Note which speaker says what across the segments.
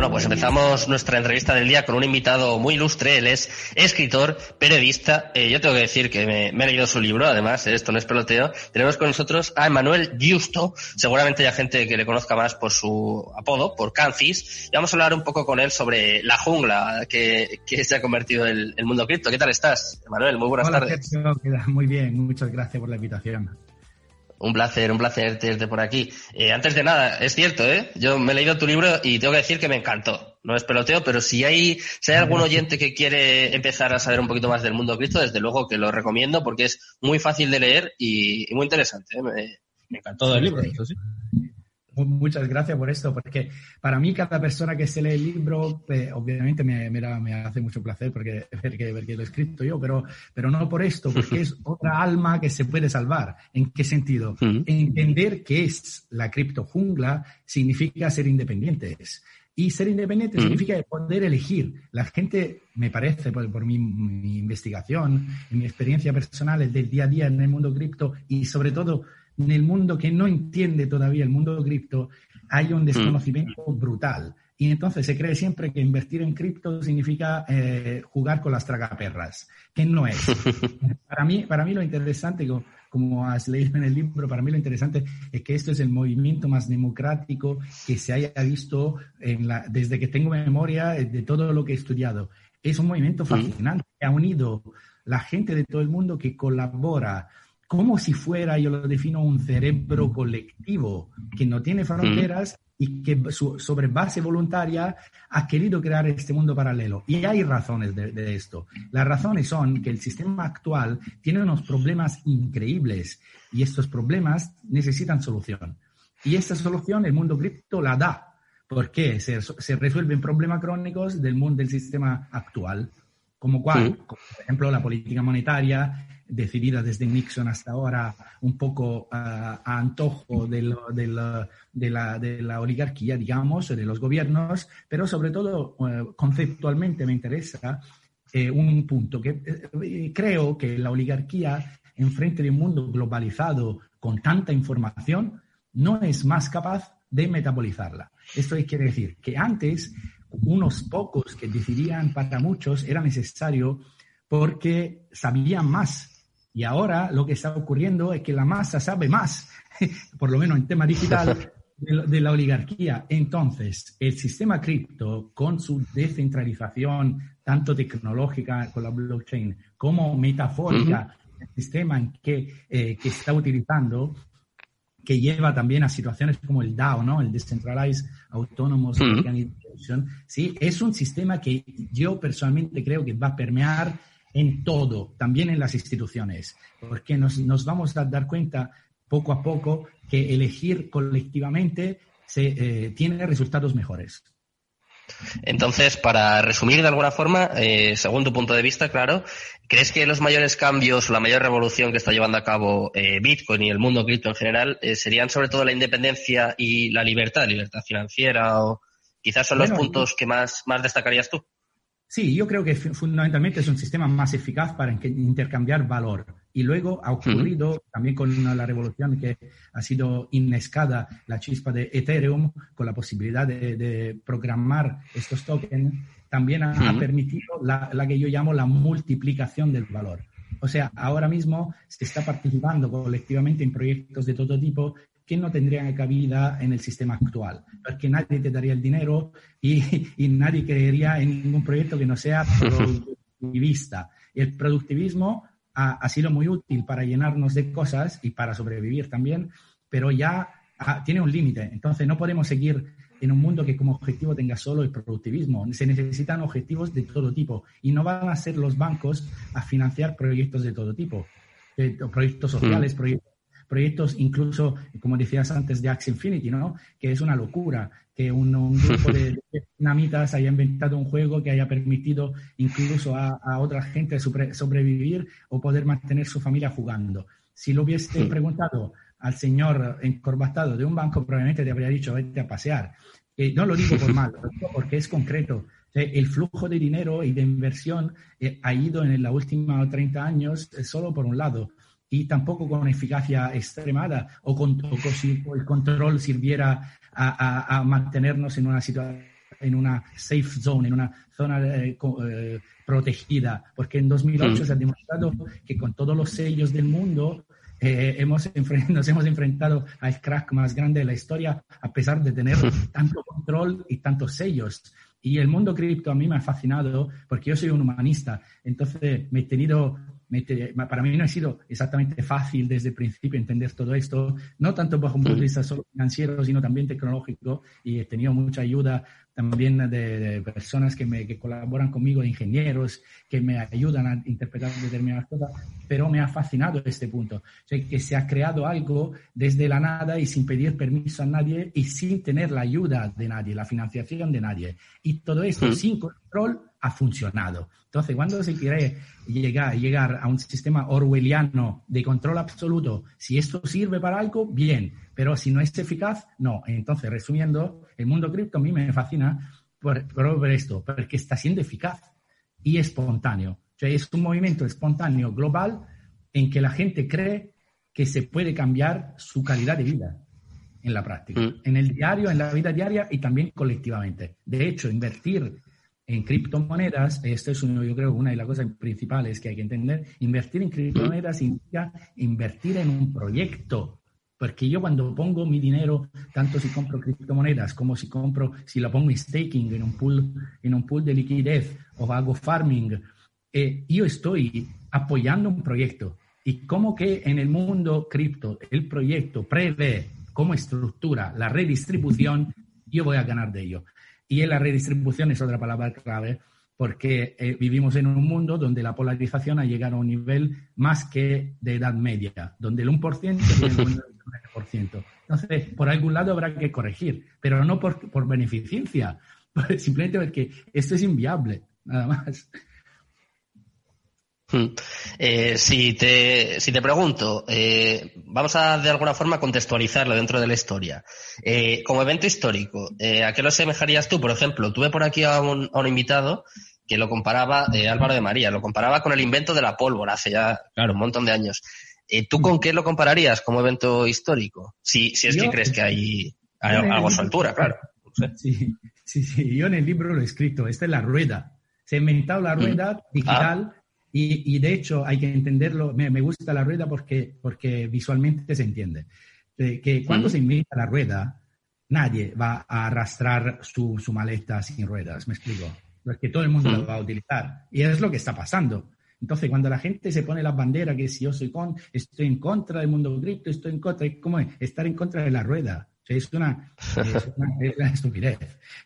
Speaker 1: Bueno, pues empezamos nuestra entrevista del día con un invitado muy ilustre. Él es escritor, periodista. Eh, yo tengo que decir que me, he leído su libro, además, eh, esto no es peloteo. Tenemos con nosotros a Emanuel Justo. Seguramente hay gente que le conozca más por su apodo, por Cancis. Y vamos a hablar un poco con él sobre la jungla que, se ha convertido en el mundo cripto. ¿Qué tal estás, Emanuel? Muy buenas tardes.
Speaker 2: muy bien, muchas gracias por la invitación.
Speaker 1: Un placer, un placer tenerte por aquí. Eh, antes de nada, es cierto, ¿eh? Yo me he leído tu libro y tengo que decir que me encantó. No es peloteo, pero si hay, si hay algún oyente que quiere empezar a saber un poquito más del mundo cripto, desde luego que lo recomiendo porque es muy fácil de leer y, muy interesante. ¿eh? Me, me, encantó el libro, eso sí.
Speaker 2: Muchas gracias por esto, porque para mí cada persona que se lee el libro, eh, obviamente me, me, hace mucho placer porque ver que, ver que, lo he escrito yo, pero, pero no por esto, porque es otra alma que se puede salvar. ¿En qué sentido? Entender que es la cripto jungla significa ser independientes. Y ser independiente significa poder elegir. La gente, me parece, por, mi, mi, investigación, mi experiencia personal del día a día en el mundo cripto y sobre todo en el mundo que no entiende todavía el mundo cripto, hay un desconocimiento brutal. Y entonces se cree siempre que invertir en cripto significa eh, jugar con las tragaperras, que no es. para, mí, para mí lo interesante, como, has leído en el libro, para mí lo interesante es que esto es el movimiento más democrático que se haya visto en la, desde que tengo memoria de todo lo que he estudiado. Es un movimiento fascinante que ha unido la gente de todo el mundo que colabora como si fuera, yo lo defino, un cerebro colectivo que no tiene fronteras y que sobre base voluntaria ha querido crear este mundo paralelo. Y hay razones de, esto. Las razones son que el sistema actual tiene unos problemas increíbles y estos problemas necesitan solución. Y esta solución el mundo cripto la da. ¿Por qué? Se, se resuelven problemas crónicos del mundo del sistema actual, como cuál, por ejemplo, la política monetaria, decidida desde Nixon hasta ahora un poco a antojo de, la, oligarquía, digamos, de los gobiernos, pero sobre todo eh, conceptualmente me interesa eh, un punto que creo que la oligarquía en frente de un mundo globalizado con tanta información no es más capaz de metabolizarla. Esto quiere decir que antes unos pocos que decidían para muchos era necesario porque sabían más y ahora lo que está ocurriendo es que la masa sabe más, por lo menos en tema digital, de, la oligarquía. Entonces, el sistema cripto, con su descentralización, tanto tecnológica con la blockchain como metafórica, el sistema en que, eh, que está utilizando, que lleva también a situaciones como el DAO, ¿no? El Decentralized Autonomous Organization, ¿sí? Es un sistema que yo personalmente creo que va a permear en todo, también en las instituciones, porque nos, nos vamos a dar cuenta poco a poco que elegir colectivamente se, eh, tiene resultados mejores.
Speaker 1: Entonces, para resumir de alguna forma, eh, según tu punto de vista, claro, ¿crees que los mayores cambios o la mayor revolución que está llevando a cabo eh, Bitcoin y el mundo cripto en general serían sobre todo la independencia y la libertad, libertad financiera o quizás son los puntos que más, más destacarías tú?
Speaker 2: Sí, yo creo que fundamentalmente es un sistema más eficaz para intercambiar valor. Y luego ha ocurrido también con la revolución que ha sido inescada, la chispa de Ethereum, con la posibilidad de, programar estos tokens, también ha, permitido la, la, que yo llamo la multiplicación del valor. O sea, ahora mismo se está participando colectivamente en proyectos de todo tipo que no tendrían cabida en el sistema actual, porque nadie te daría el dinero y, nadie creería en ningún proyecto que no sea productivista. El productivismo ha, sido muy útil para llenarnos de cosas y para sobrevivir también, pero ya tiene un límite. Entonces no podemos seguir en un mundo que como objetivo tenga solo el productivismo. Se necesitan objetivos de todo tipo y no van a ser los bancos a financiar proyectos de todo tipo, eh, proyectos sociales, mm. proyectos proyectos incluso, como decías antes, de Axie Infinity, ¿no? Que es una locura que un, grupo de, dinamitas haya inventado un juego que haya permitido incluso a, otra gente sobrevivir o poder mantener su familia jugando. Si lo hubiese preguntado al señor encorbatado de un banco, probablemente te habría dicho, vete a pasear. Eh, no lo digo por mal, porque es concreto. El flujo de dinero y de inversión eh, ha ido en la última 30 años eh, solo por un lado y tampoco con eficacia extremada o, con, si el control sirviera a, mantenernos en una situación en una safe zone, en una zona eh, eh, protegida, porque en 2008 mm. se ha demostrado que con todos los sellos del mundo eh, hemos nos hemos enfrentado al crack más grande de la historia a pesar de tener tanto control y tantos sellos. Y el mundo cripto a mí me ha fascinado porque yo soy un humanista, entonces me he tenido para mí no ha sido exactamente fácil desde el principio entender todo esto, no tanto bajo un punto de vista solo financiero, sino también tecnológico, y he tenido mucha ayuda también de, personas que, me, que colaboran conmigo, de ingenieros, que me ayudan a interpretar determinadas cosas, pero me ha fascinado este punto, o sea, que se ha creado algo desde la nada y sin pedir permiso a nadie y sin tener la ayuda de nadie, la financiación de nadie. Y todo esto sin control ha funcionado. Entonces, cuando se quiere llegar, llegar a un sistema orwelliano de control absoluto, si esto sirve para algo, bien, pero si no es eficaz, no. Entonces, resumiendo, el mundo cripto a mí me fascina por, por esto, porque está siendo eficaz y espontáneo. O sea, es un movimiento espontáneo global en que la gente cree que se puede cambiar su calidad de vida en la práctica, mm. en el diario, en la vida diaria y también colectivamente. De hecho, invertir en criptomonedas, esto es uno, yo creo una de las cosas principales que hay que entender, invertir en criptomonedas significa invertir en un proyecto. Porque yo cuando pongo mi dinero, tanto si compro criptomonedas como si compro, si lo pongo en staking, en un pool, en un pool de liquidez o hago farming, eh, yo estoy apoyando un proyecto. Y como que en el mundo cripto el proyecto prevé como estructura la redistribución, yo voy a ganar de ello. Y la redistribución es otra palabra clave porque eh, vivimos en un mundo donde la polarización ha llegado a un nivel más que de edad media, donde el 1% tiene el 9%. Entonces, por algún lado habrá que corregir, pero no por, por beneficencia, simplemente porque esto es inviable, nada más.
Speaker 1: Hmm. Eh, si, te, si te pregunto, eh, vamos a de alguna forma contextualizarlo dentro de la historia. Eh, como evento histórico, eh, ¿a qué lo asemejarías tú? Por ejemplo, tuve por aquí a un, a un invitado que lo comparaba, Álvaro de María, lo comparaba con el invento de la pólvora hace ya claro, un montón de años. Eh, ¿Tú con qué lo compararías como evento histórico? Si, si es que crees que hay, algo a su altura, claro.
Speaker 2: Sí, sí, sí, yo en el libro lo he escrito, esta es la rueda. Se ha inventado la mm. rueda digital. Ah y, de hecho, hay que entenderlo, me, gusta la rueda porque, porque visualmente se entiende. que cuando se inventa la rueda, nadie va a arrastrar su, su, maleta sin ruedas, me explico. Porque todo el mundo lo va a utilizar. Y es lo que está pasando. Entonces, cuando la gente se pone la bandera que si yo soy con, estoy en contra del mundo cripto, estoy en contra, ¿cómo es? Estar en contra de la rueda. es, una, es, una, estupidez.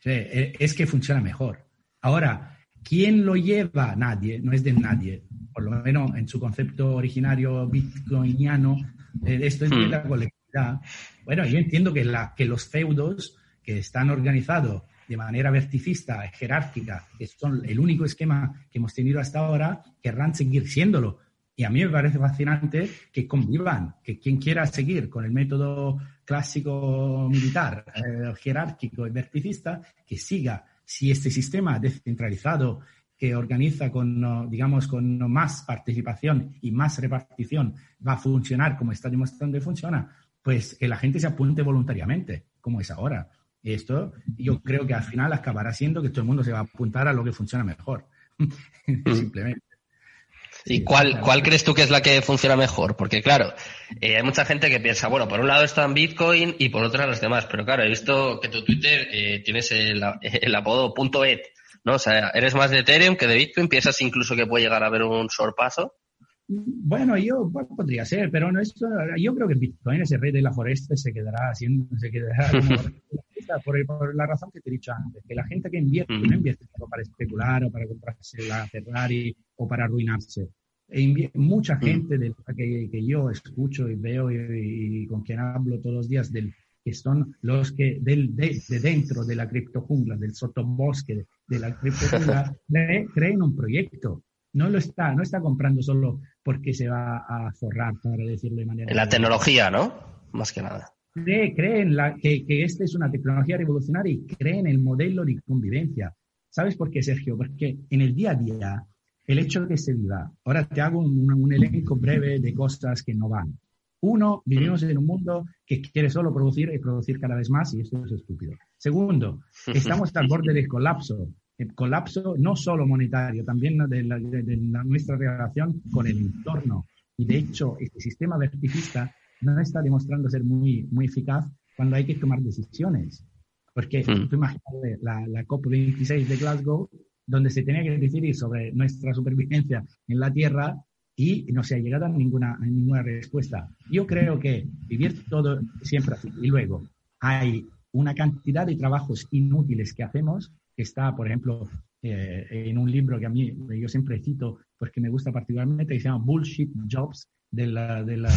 Speaker 2: es que funciona mejor. Ahora, ¿Quién lo lleva? Nadie, no es de nadie. Por lo menos en su concepto originario bitcoiniano, eh, esto es de la colectividad. Bueno, yo entiendo que, la, que los feudos que están organizados de manera verticista, jerárquica, que son el único esquema que hemos tenido hasta ahora, querrán seguir siéndolo. Y a mí me parece fascinante que convivan, que quien quiera seguir con el método clásico militar, eh, jerárquico y verticista, que siga si este sistema descentralizado que organiza con, digamos, con más participación y más repartición va a funcionar como está demostrando que funciona, pues que la gente se apunte voluntariamente, como es ahora. Y esto yo creo que al final acabará siendo que todo el mundo se va a apuntar a lo que funciona mejor. Mm. Simplemente.
Speaker 1: ¿Y cuál, cuál crees tú que es la que funciona mejor? Porque claro, eh, hay mucha gente que piensa, bueno, por un lado están Bitcoin y por otro los demás, pero claro, he visto que tu Twitter eh, tienes el, el apodo .et, ¿no? O sea, eres más de Ethereum que de Bitcoin, piensas incluso que puede llegar a haber un sorpaso.
Speaker 2: Bueno, yo podría ser, pero no esto, yo creo que Bitcoin, ese rey de la foresta, se quedará haciendo, se quedará por, por, la razón que te he dicho antes, que la gente que invierte no invierte para especular o para comprarse la Ferrari o para arruinarse. E mucha gente de que, que, yo escucho y veo y, con quien hablo todos los días del que son los que del, de, dentro de la criptojungla, del sotobosque de, de la criptojungla, creen un proyecto. No lo está, no está comprando solo porque se va a forrar, para decirlo de manera.
Speaker 1: En la tecnología, ¿no? Más que nada.
Speaker 2: Cree, creen la, que, que esta es una tecnología revolucionaria y creen el modelo de convivencia. ¿Sabes por qué, Sergio? Porque en el día a día, el hecho de que se viva, ahora te hago un, un elenco breve de cosas que no van. Uno, vivimos en un mundo que quiere solo producir y producir cada vez más y esto es estúpido. Segundo, estamos al borde del colapso. El colapso no solo monetario, también de, nuestra relación con el entorno. Y de hecho, este sistema verticista no está demostrando ser muy, muy eficaz cuando hay que tomar decisiones. Porque mm. tú imagínate la, la COP26 de Glasgow, donde se tenía que decidir sobre nuestra supervivencia en la Tierra y no se ha llegado a ninguna, a ninguna respuesta. Yo creo que vivir todo siempre así. Y luego hay una cantidad de trabajos inútiles que hacemos, está, por ejemplo, eh, en un libro que a mí yo siempre cito porque me gusta particularmente, que se llama Bullshit Jobs, de la, de la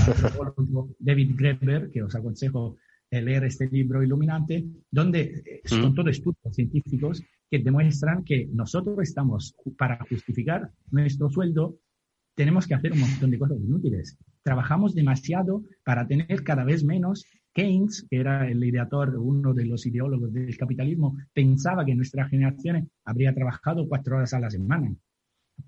Speaker 2: David Graeber, que os aconsejo leer este libro iluminante, donde eh, son todos estudios científicos que demuestran que nosotros estamos, para justificar nuestro sueldo, tenemos que hacer un montón de cosas inútiles. Trabajamos demasiado para tener cada vez menos. Keynes, que era el ideador, uno de los ideólogos del capitalismo, pensaba que nuestra generación habría trabajado cuatro horas a la semana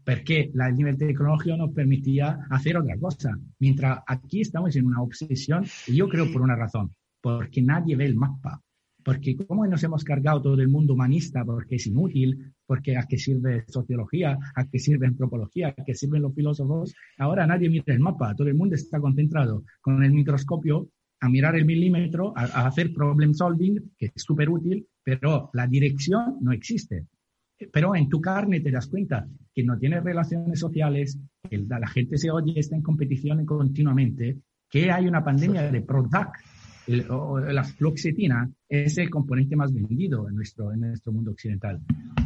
Speaker 2: porque el nivel tecnológico nos permitía hacer otra cosa. Mientras aquí estamos en una obsesión, y yo creo por una razón, porque nadie ve el mapa. Porque como nos hemos cargado todo el mundo humanista porque es inútil, porque a qué sirve sociología, a qué sirve antropología, a qué sirven los filósofos, ahora nadie mira el mapa, todo el mundo está concentrado con el microscopio a mirar el milímetro, a, a hacer problem solving, que es súper útil, pero la dirección no existe. Pero en tu carne te das cuenta que no tienes relaciones sociales, que la gente se oye, está en competición continuamente, que hay una pandemia de Prozac, la fluoxetina es el componente más vendido en nuestro, en nuestro mundo occidental.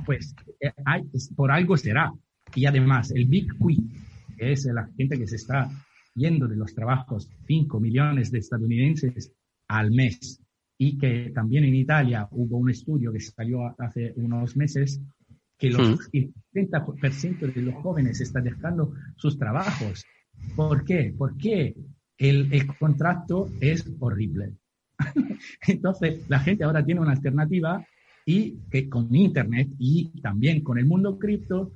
Speaker 2: Pues eh, hay, por algo será. Y además, el Big Quick, que es la gente que se está yendo de los trabajos, 5 millones de estadounidenses al mes, y que también en Italia hubo un estudio que salió hace unos meses que los, el 30% de los jóvenes están dejando sus trabajos. ¿Por qué? Porque el, el contrato es horrible. Entonces, la gente ahora tiene una alternativa y que con Internet y también con el mundo cripto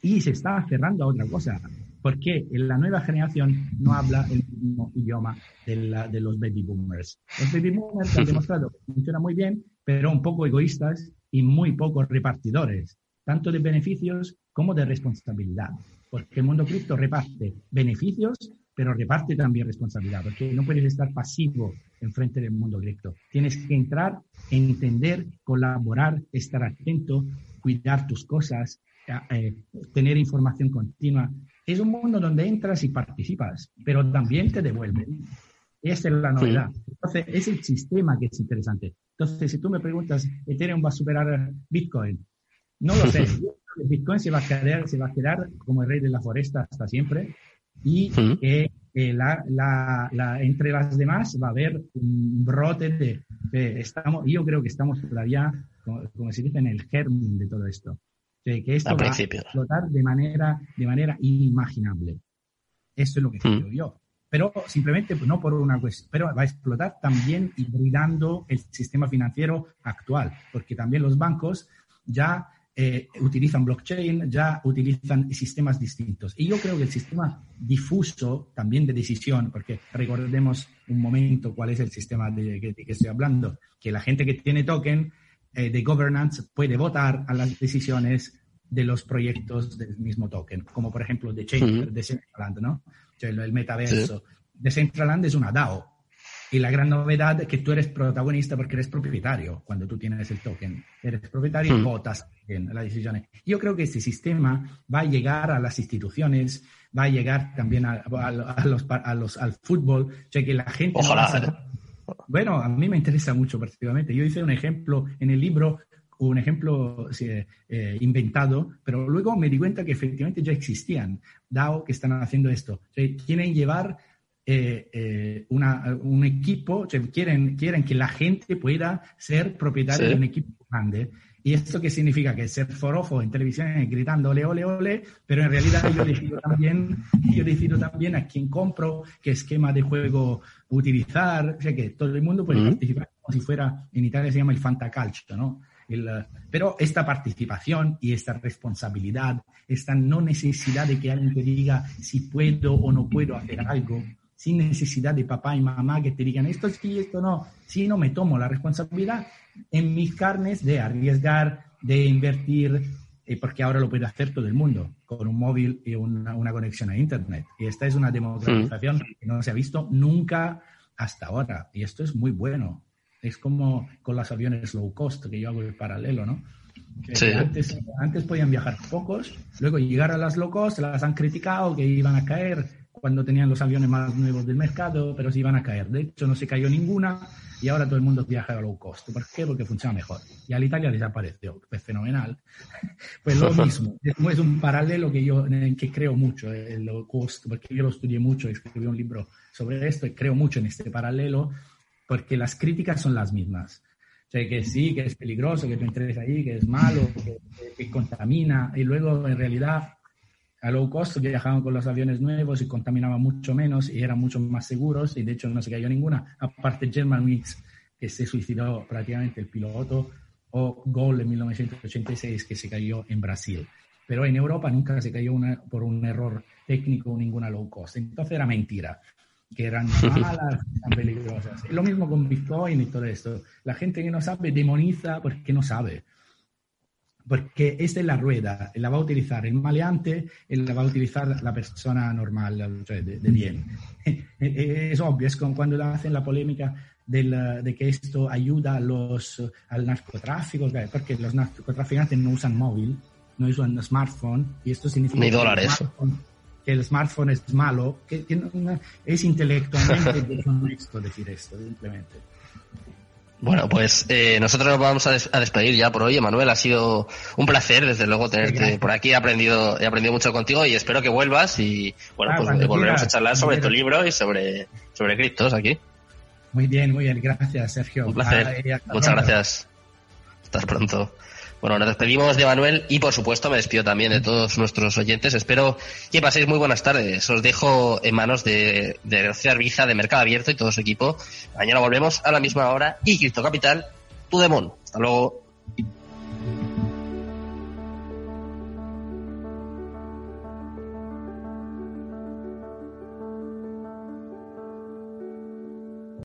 Speaker 2: y se está cerrando a otra cosa, porque la nueva generación no habla el mismo idioma de, la, de los baby boomers. Los baby boomers han demostrado que funciona muy bien, pero un poco egoístas y muy pocos repartidores, tanto de beneficios como de responsabilidad, porque el mundo cripto reparte beneficios, pero reparte también responsabilidad, porque no puedes estar pasivo en frente del mundo cripto. Tienes que entrar, entender, colaborar, estar atento, cuidar tus cosas, eh, eh, tener información continua. Es un mundo donde entras y participas, pero también te devuelven. Esa es la novedad. Entonces, es el sistema que es interesante. Entonces, si tú me preguntas, ¿Ethereum va a superar Bitcoin? No lo sé. Bitcoin se va a quedar, se va a quedar como el rey de la foresta hasta siempre y eh, la, la, entre las demás va a haber un brote de, estamos, yo creo que estamos todavía, como, se dice, en el germen de todo esto. Que esto va a explotar de manera, de manera inimaginable. Eso es lo que creo yo pero simplemente pues, no por una cuestión, pero va a explotar también hibridando el sistema financiero actual, porque también los bancos ya eh, utilizan blockchain, ya utilizan sistemas distintos. Y yo creo que el sistema difuso también de decisión, porque recordemos un momento cuál es el sistema de, que, estoy hablando, que la gente que tiene token eh, de governance puede votar a las decisiones de los proyectos del mismo token, como por ejemplo de Chain, de Centraland, ¿no? el metaverso. Decentraland es una DAO. Y la gran novedad es que tú eres protagonista porque eres propietario cuando tú tienes el token. Eres propietario y votas en las decisiones. Yo creo que este sistema va a llegar a las instituciones, va a llegar también a, los, a los, al fútbol, o sea que la gente...
Speaker 1: Ojalá.
Speaker 2: Bueno, a mí me interesa mucho particularmente. Yo hice un ejemplo en el libro un ejemplo eh, inventado, pero luego me di cuenta que efectivamente ya existían DAO que están haciendo esto. quieren llevar eh, eh, un equipo, quieren, quieren que la gente pueda ser propietario de un equipo grande. ¿Y esto qué significa? Que ser forofo en televisión gritando ole, ole, ole, pero en realidad yo decido también, yo decido también a quién compro, qué esquema de juego utilizar, o sea que todo el mundo puede participar como si fuera, en Italia se llama el fantacalcio, ¿no? pero esta participación y esta responsabilidad, esta no necesidad de que alguien te diga si puedo o no puedo hacer algo, sin necesidad de papá y mamá que te digan esto sí, esto no. Si no, me tomo la responsabilidad en mis carnes de arriesgar, de invertir, eh, porque ahora lo puede hacer todo el mundo con un móvil y una, una conexión a Internet. Y esta es una democratización mm. que no se ha visto nunca hasta ahora. Y esto es muy bueno. Es como con los aviones low cost, que yo hago el paralelo, ¿no? antes, antes podían viajar pocos, luego llegar a las low cost, las han criticado que iban a caer cuando tenían los aviones más nuevos del mercado, pero sí iban a caer. De hecho, no se cayó ninguna y ahora todo el mundo viaja a low cost. ¿Por qué? Porque funciona mejor. Y al Italia desapareció. Es fenomenal. Pues lo mismo. Es un paralelo que yo en que creo mucho, el low cost, porque yo lo estudié mucho, escribí un libro sobre esto y creo mucho en este paralelo, porque las críticas son las mismas. O sea, que sí, que es peligroso, que tú entres ahí, que es malo, que contamina, y luego en realidad a low cost viajaban con los aviones nuevos y contaminaban mucho menos y eran mucho más seguros y de hecho no se cayó ninguna, aparte Germanwings que se suicidó prácticamente el piloto o Gol en 1986 que se cayó en Brasil. Pero en Europa nunca se cayó una, por un error técnico ninguna low cost. Entonces era mentira, que eran malas, eran peligrosas. Lo mismo con Bitcoin y todo esto. La gente que no sabe demoniza porque no sabe porque esta es la rueda, la va a utilizar el maleante y la va a utilizar la persona normal, de, bien. es obvio, es como cuando hacen la polémica de que esto ayuda a los, al narcotráfico, porque los narcotraficantes no usan móvil, no usan smartphone, y esto significa...
Speaker 1: Ni dólares.
Speaker 2: Que el smartphone es malo, que, es intelectualmente deshonesto decir esto, simplemente.
Speaker 1: Bueno, pues eh, nosotros nos vamos a, despedir ya por hoy. Emanuel, ha sido un placer, desde luego, tenerte por aquí. He aprendido, he aprendido mucho contigo y espero que vuelvas y, bueno, ah, pues volveremos a charlar sobre tu libro y sobre, sobre criptos aquí.
Speaker 2: Muy bien, muy bien. Gracias, Sergio.
Speaker 1: Un placer. Muchas gracias. Hasta pronto. Bueno, nos despedimos de Manuel y por supuesto me despido también de todos nuestros oyentes. Espero que paséis muy buenas tardes. Os dejo en manos de, de Rocío Arbiza de Mercado Abierto y todo su equipo. Mañana volvemos a la misma hora y Cristo Capital, tu demon. Hasta luego.